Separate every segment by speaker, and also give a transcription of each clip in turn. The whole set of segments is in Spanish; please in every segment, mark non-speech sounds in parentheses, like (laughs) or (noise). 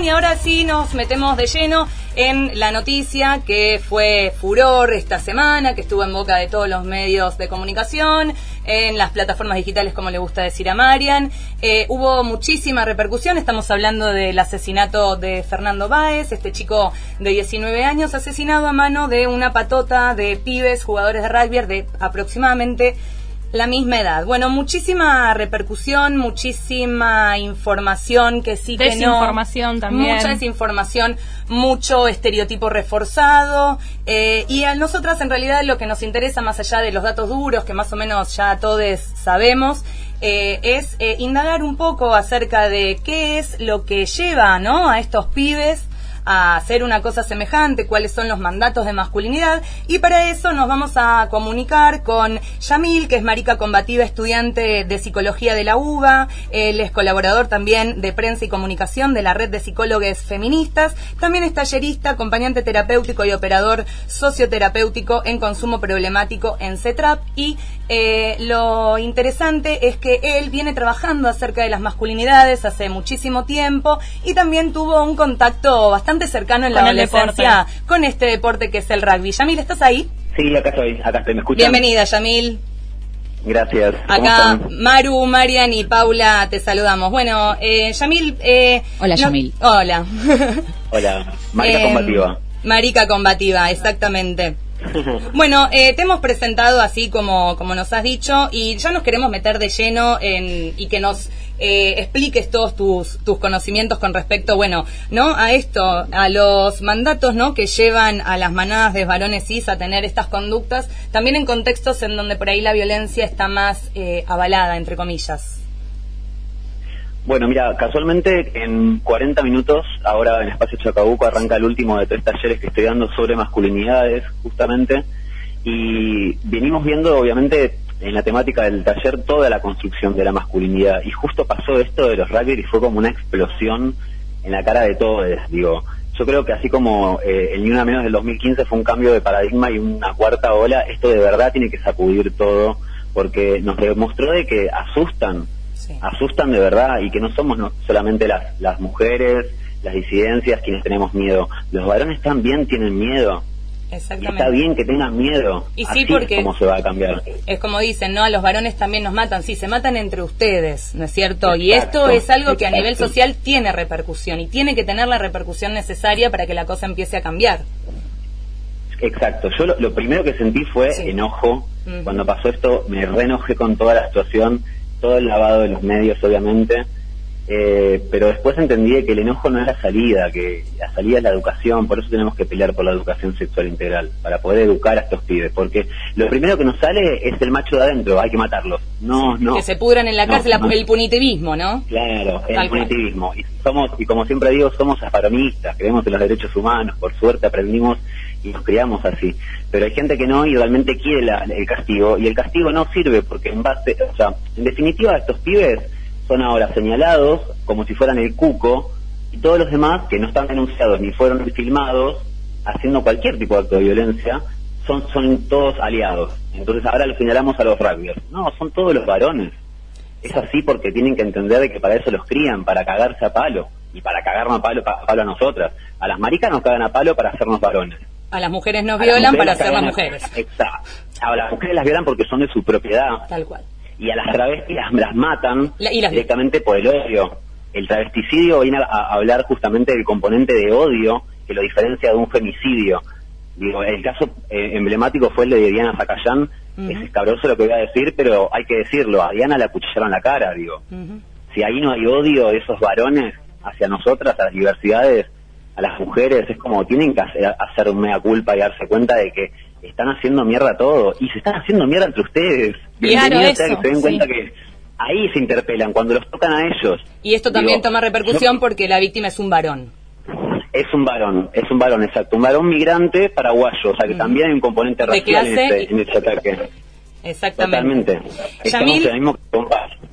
Speaker 1: Y ahora sí nos metemos de lleno en la noticia que fue furor esta semana, que estuvo en boca de todos los medios de comunicación, en las plataformas digitales, como le gusta decir a Marian. Eh, hubo muchísima repercusión, estamos hablando del asesinato de Fernando Báez, este chico de 19 años, asesinado a mano de una patota de pibes, jugadores de rugby de aproximadamente la misma edad. Bueno, muchísima repercusión, muchísima información que sí que no.
Speaker 2: Desinformación también.
Speaker 1: Mucha desinformación, mucho estereotipo reforzado. eh, y a nosotras, en realidad, lo que nos interesa, más allá de los datos duros, que más o menos ya todos sabemos, eh, es eh, indagar un poco acerca de qué es lo que lleva ¿no? a estos pibes a hacer una cosa semejante, cuáles son los mandatos de masculinidad y para eso nos vamos a comunicar con Yamil, que es marica combativa, estudiante de psicología de la UBA, él es colaborador también de prensa y comunicación de la red de psicólogos feministas, también es tallerista, acompañante terapéutico y operador socioterapéutico en consumo problemático en CETRAP y eh, lo interesante es que él viene trabajando acerca de las masculinidades hace muchísimo tiempo y también tuvo un contacto bastante cercano en la
Speaker 2: Con el
Speaker 1: adolescencia con este deporte que es el rugby. Yamil, ¿estás ahí?
Speaker 3: Sí, acá estoy, acá estoy, ¿me escuchan?
Speaker 1: Bienvenida, Yamil.
Speaker 3: Gracias. ¿Cómo
Speaker 1: Acá
Speaker 3: están?
Speaker 1: Maru, Marian y Paula te saludamos. Bueno, eh, Yamil... eh,
Speaker 4: Hola,
Speaker 1: no-
Speaker 4: Yamil.
Speaker 1: Hola.
Speaker 3: Hola, Marica (laughs)
Speaker 1: Eh,
Speaker 3: Combativa.
Speaker 1: Marica combativa, exactamente. (laughs) Bueno, eh, te hemos presentado así como, como nos has dicho y ya nos queremos meter de lleno en, y que nos eh, expliques todos tus, tus conocimientos con respecto, bueno, ¿no? A esto, a los mandatos, ¿no? Que llevan a las manadas de varones cis a tener estas conductas, también en contextos en donde por ahí la violencia está más eh, avalada, entre comillas.
Speaker 3: Bueno, mira, casualmente en 40 minutos, ahora en Espacio Chacabuco arranca el último de tres talleres que estoy dando sobre masculinidades, justamente, y venimos viendo, obviamente, en la temática del taller toda la construcción de la masculinidad, y justo pasó esto de los rugby y fue como una explosión en la cara de todos, digo. Yo creo que así como eh, el Ni Una Menos del 2015 fue un cambio de paradigma y una cuarta ola, esto de verdad tiene que sacudir todo, porque nos demostró de que asustan
Speaker 1: Sí.
Speaker 3: asustan de verdad y que no somos no- solamente las, las mujeres, las disidencias quienes tenemos miedo. Los varones también tienen miedo. Y
Speaker 1: Exactamente.
Speaker 3: está bien que tengan miedo.
Speaker 1: Y sí,
Speaker 3: Así
Speaker 1: porque-
Speaker 3: es como se va a cambiar.
Speaker 1: Es como dicen, ¿no? A los varones también nos matan. Sí, se matan entre ustedes, ¿no es cierto? y esto es algo que a nivel social tiene repercusión y tiene que tener la repercusión necesaria para que la cosa empiece a cambiar.
Speaker 3: Exacto. Yo lo, lo primero que sentí fue
Speaker 1: Sí.
Speaker 3: enojo. Cuando pasó esto me reenojé con toda la situación, todo el lavado de los medios, obviamente. Eh, pero después entendí que el enojo no es la salida, que la salida es la educación, por eso tenemos que pelear por la educación sexual integral, para poder educar a estos pibes, porque lo primero que nos sale es el macho de adentro, hay que matarlos. No, no.
Speaker 1: Que se pudran en la
Speaker 3: No,
Speaker 1: cárcel,
Speaker 3: no.
Speaker 1: el punitivismo, ¿no?
Speaker 3: Claro, el punitivismo. Y somos, y como siempre digo, somos afaronistas, creemos en los derechos humanos, por suerte aprendimos y nos criamos así. Pero hay gente que no y realmente quiere la- el castigo, y el castigo no sirve porque en base, o sea, en definitiva estos pibes son ahora señalados como si fueran el cuco, y todos los demás que no están denunciados ni fueron filmados haciendo cualquier tipo de acto de violencia, son, son todos aliados. Entonces ahora los señalamos a los rugbyers. No, son todos los varones. Es así porque tienen que entender de que para eso los crían, para cagarse a palo. Y para cagarnos a palo, a palo a nosotras. A las maricas nos cagan a palo para hacernos varones.
Speaker 1: A las mujeres nos
Speaker 3: A las
Speaker 1: violan
Speaker 3: mujeres
Speaker 1: para
Speaker 3: las
Speaker 1: ser las
Speaker 3: cagan a-
Speaker 1: mujeres.
Speaker 3: Exacto. A las mujeres las violan porque son de su propiedad.
Speaker 1: Tal cual.
Speaker 3: Y a las travestis las, las matan
Speaker 1: La- y las-
Speaker 3: directamente por el odio. El travesticidio viene a, a hablar justamente del componente de odio que lo diferencia de un femicidio. Digo, el caso eh, emblemático fue el de Diana Zacayán. Es escabroso lo que voy a decir, pero hay que decirlo. A Diana la acuchillaron la cara, digo si ahí no hay odio de esos varones hacia nosotras, a las diversidades, a las mujeres, es como tienen que hacer, hacer mea culpa y darse cuenta de que están haciendo mierda todo y se están haciendo mierda entre ustedes.
Speaker 2: Claro, eso,
Speaker 3: que se den
Speaker 2: sí.
Speaker 3: cuenta que ahí se interpelan cuando los tocan a ellos.
Speaker 1: Y esto también
Speaker 3: Digo,
Speaker 1: toma repercusión porque la víctima es un varón.
Speaker 3: es un varón, es un varón, exacto, un varón migrante paraguayo, o sea que también hay un componente racial en
Speaker 1: y-
Speaker 3: en ese ataque.
Speaker 1: Exactamente.
Speaker 3: Totalmente. Estamos
Speaker 1: Yamil,
Speaker 3: en el mismo.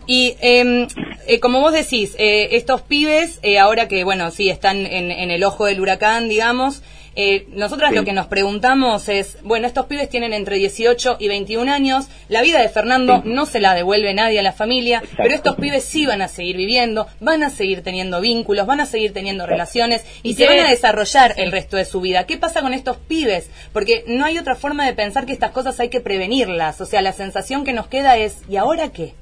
Speaker 1: Y eh, eh, como vos decís, eh, estos pibes, eh, ahora que, bueno, sí, están en, en el ojo del huracán, digamos, eh, nosotras
Speaker 3: Sí.
Speaker 1: lo que nos preguntamos es, bueno, estos pibes tienen entre 18 y 21 años, la vida de Fernando
Speaker 3: Sí.
Speaker 1: no se la devuelve nadie a la familia,
Speaker 3: Exacto.
Speaker 1: pero estos pibes sí van a seguir viviendo, van a seguir teniendo vínculos, van a seguir teniendo
Speaker 3: Exacto.
Speaker 1: relaciones y,
Speaker 2: Y
Speaker 1: se van a desarrollar el resto de su vida. ¿Qué pasa con estos pibes? Porque no hay otra forma de pensar que estas cosas hay que prevenirlas. O sea, la sensación que nos queda es, ¿y ahora qué?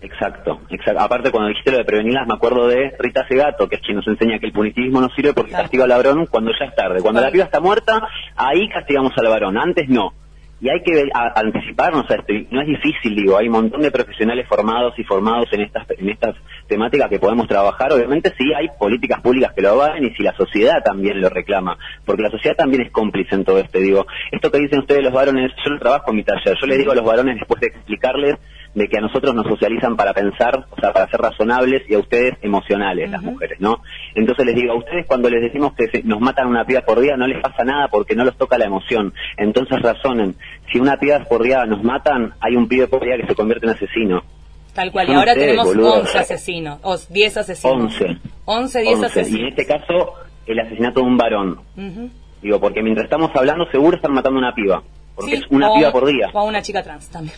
Speaker 3: Exacto, exacto. Aparte, cuando dijiste lo de prevenirlas, me acuerdo de Rita Segato, que es quien nos enseña que el punitivismo no sirve porque
Speaker 1: Claro.
Speaker 3: castiga al varón cuando ya es tarde. Cuando la piba está muerta, ahí castigamos al varón, antes no. Y hay que a- anticiparnos a esto. Y no es difícil, digo, hay un montón de profesionales formados y formados en estas, en estas temáticas que podemos trabajar. Obviamente sí hay políticas públicas que lo avalen y si la sociedad también lo reclama. Porque la sociedad también es cómplice en todo esto. Digo, esto que dicen ustedes los varones, yo lo trabajo en mi taller. Yo les digo a los varones después de explicarles de que a nosotros nos socializan para pensar, o sea, para ser razonables y a ustedes emocionales, las mujeres, ¿no? Entonces les digo, a ustedes cuando les decimos que se- nos matan una piba por día no les pasa nada porque no los toca la emoción. Entonces razonen, si una piba por día nos matan, hay un pibe por día que se convierte en asesino.
Speaker 1: Tal cual. Y ahora tenemos
Speaker 3: boludo.
Speaker 1: 11 asesinos, o 10 asesinos.
Speaker 3: 11.
Speaker 1: 11, 10
Speaker 3: 11. Y en
Speaker 1: asesinos.
Speaker 3: este caso, el asesinato de un varón.
Speaker 1: Ujú.
Speaker 3: Digo, porque mientras estamos hablando seguro están matando a una piba. Porque
Speaker 1: Sí,
Speaker 3: es una
Speaker 1: o-
Speaker 3: piba por día.
Speaker 1: O a una chica trans también.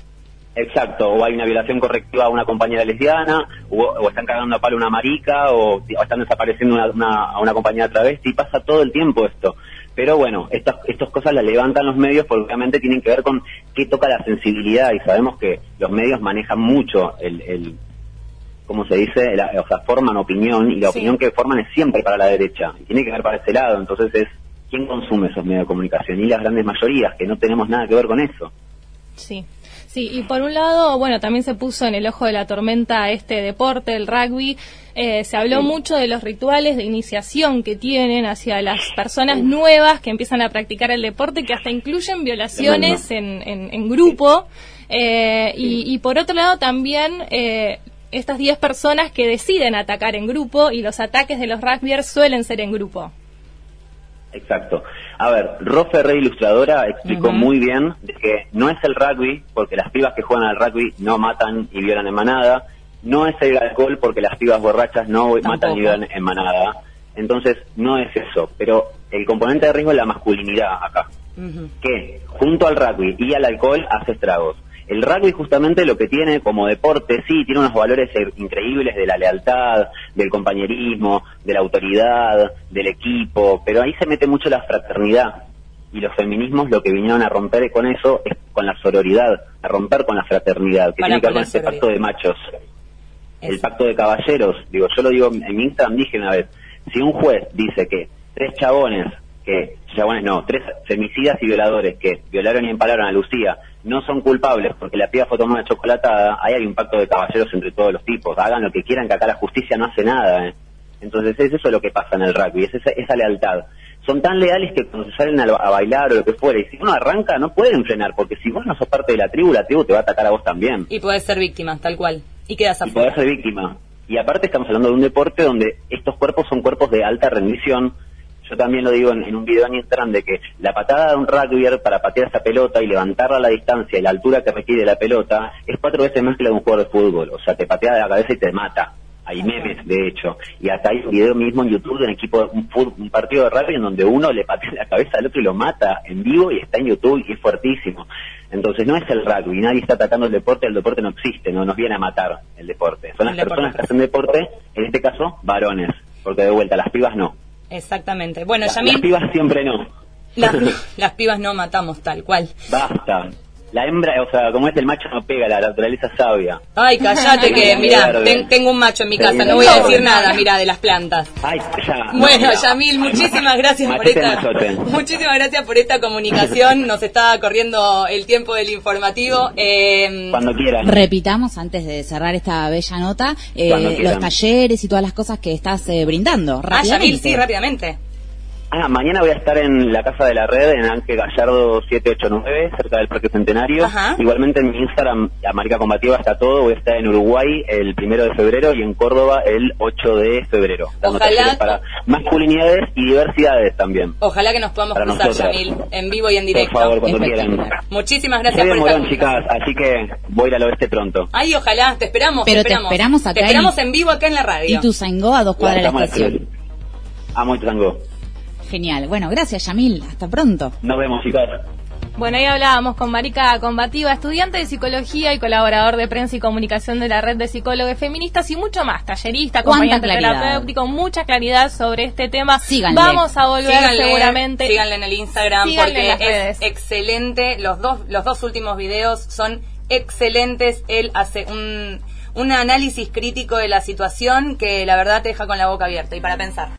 Speaker 3: Exacto, o hay una violación correctiva a una compañera lesbiana, o, o están cagando a palo a una marica, o, o están desapareciendo una, una- a una compañera travesti, pasa todo el tiempo esto. Pero bueno, estas, estas cosas las levantan los medios porque obviamente tienen que ver con qué toca la sensibilidad y sabemos que los medios manejan mucho el, el ¿cómo se dice? La- o sea, forman opinión y la
Speaker 1: Sí.
Speaker 3: opinión que forman es siempre para la derecha y tiene que ver para ese lado, entonces es quién consume esos medios de comunicación y las grandes mayorías que no tenemos nada que ver con eso.
Speaker 2: Sí. Sí, y por un lado, bueno, también se puso en el ojo de la tormenta este deporte, el rugby. Eh, se habló
Speaker 3: Sí.
Speaker 2: mucho de los rituales de iniciación que tienen hacia las personas nuevas que empiezan a practicar el deporte, que hasta incluyen violaciones en, en- en grupo. Eh, y, y por otro lado, también eh, estas 10 personas que deciden atacar en grupo y los ataques de los rugbyers suelen ser en grupo.
Speaker 3: Exacto. A ver, Ro Ferré, ilustradora, explicó muy bien de que no es el rugby, porque las pibas que juegan al rugby no matan y violan en manada. No es el alcohol, porque las pibas borrachas no matan y violan en manada. Entonces, no es eso. Pero el componente de riesgo es la masculinidad acá. Que junto al rugby y al alcohol hace estragos. El rugby justamente lo que tiene como deporte, sí, tiene unos valores eh, increíbles de la lealtad, del compañerismo, de la autoridad, del equipo, pero ahí se mete mucho la fraternidad. Y los feminismos lo que vinieron a romper con eso es con la sororidad, a romper con la fraternidad, que
Speaker 1: Para
Speaker 3: tiene que ver con este pacto de machos el pacto de caballeros. Digo, yo lo digo en mi Instagram, dije una vez, si un juez dice que tres chabones, que, chabones no, tres femicidas y violadores que violaron y empalaron a Lucía, no son culpables porque la piba fue tomada chocolatada, ahí hay un pacto de caballeros entre todos los tipos, hagan lo que quieran, que acá la justicia no hace nada. ¿eh? Entonces es eso lo que pasa en el rugby, es esa, esa lealtad. Son tan leales que cuando se salen a, a bailar o lo que fuera, y si uno arranca, no pueden frenar, porque si vos no sos parte de la tribu, la tribu te va a atacar a vos también
Speaker 1: Y podés ser víctima, tal cual. Y quedas
Speaker 3: y poder ser víctima. Y aparte estamos hablando de un deporte donde estos cuerpos son cuerpos de alta rendición. Yo también lo digo en, en un video en Instagram de que la patada de un rugbyer para patear esa pelota y levantarla a la distancia y la altura que requiere la pelota es cuatro veces más que la de un jugador de fútbol. O sea, te patea de la cabeza y te mata. Hay memes, de hecho. Y hasta hay un video mismo en YouTube de un equipo, un, un partido de rugby en donde uno le patea la cabeza al otro y lo mata en vivo y está en YouTube y es fuertísimo. Entonces no es el rugby, nadie está atacando el deporte, el deporte no existe, no nos viene a matar el deporte. Son
Speaker 1: El
Speaker 3: las
Speaker 1: deporte
Speaker 3: personas que hacen deporte, en este caso, varones, porque de vuelta, las pibas no.
Speaker 1: Exactamente. Bueno,
Speaker 3: La-
Speaker 1: Yamil,
Speaker 3: las pibas siempre no.
Speaker 1: las, (laughs) las pibas no matamos, tal cual.
Speaker 3: Basta. La hembra, o sea, como es el macho no pega, la naturaleza sabia.
Speaker 1: Ay, callate que, (laughs) mira, ten- tengo un macho en mi casa, no voy a decir nada, mira, de las plantas.
Speaker 3: Ay, ya.
Speaker 1: Bueno,
Speaker 3: no,
Speaker 1: Yamil, muchísimas gracias por esta (laughs) muchísimas gracias por esta comunicación. Nos está corriendo el tiempo del informativo. Eh,
Speaker 3: Cuando quieran.
Speaker 4: Repitamos antes de cerrar esta bella nota eh, los talleres y todas las cosas que estás eh, brindando.
Speaker 1: ah, Yamil, sí, rápidamente.
Speaker 3: Ah, mañana voy a estar en la Casa de la Red, en Ángel Gallardo 789, cerca del Parque Centenario.
Speaker 1: Ajá.
Speaker 3: Igualmente en mi Instagram, América Combativa está todo. Voy a estar en Uruguay el primero de febrero y en Córdoba el 8 de febrero.
Speaker 1: Ojalá
Speaker 3: para masculinidades y diversidades también.
Speaker 1: Ojalá que nos podamos
Speaker 3: Para
Speaker 1: cruzar,
Speaker 3: nosotras.
Speaker 1: Yamil, en vivo y en directo.
Speaker 3: Por favor, cuando quieran.
Speaker 1: Muchísimas
Speaker 3: Soy
Speaker 1: gracias
Speaker 3: de
Speaker 1: por
Speaker 3: Morón, chicas, así que voy a ir al oeste pronto.
Speaker 1: Ay, ojalá, te esperamos.
Speaker 4: Pero te
Speaker 1: esperamos.
Speaker 4: esperamos acá
Speaker 1: Te esperamos
Speaker 4: en-
Speaker 1: vivo acá en la radio.
Speaker 4: Y tu Zaingó a dos cuadras de la estación.
Speaker 3: Amo y tango.
Speaker 4: Genial. Bueno, gracias, Yamil. Hasta pronto.
Speaker 3: Nos vemos, chicas.
Speaker 2: Bueno, ahí hablábamos con Marica Combativa, estudiante de psicología y colaborador de prensa y comunicación de la red de psicólogos feministas y mucho más, tallerista, acompañante terapéutico, mucha claridad sobre este tema.
Speaker 4: Síganle.
Speaker 2: Vamos a volver
Speaker 1: Síganle,
Speaker 2: seguramente.
Speaker 1: síganle en el Instagram
Speaker 2: Síganle en las
Speaker 1: porque
Speaker 2: redes.
Speaker 1: es excelente. Los dos, los dos últimos videos son excelentes. Él hace un, un análisis crítico de la situación que la verdad te deja con la boca abierta y para pensar.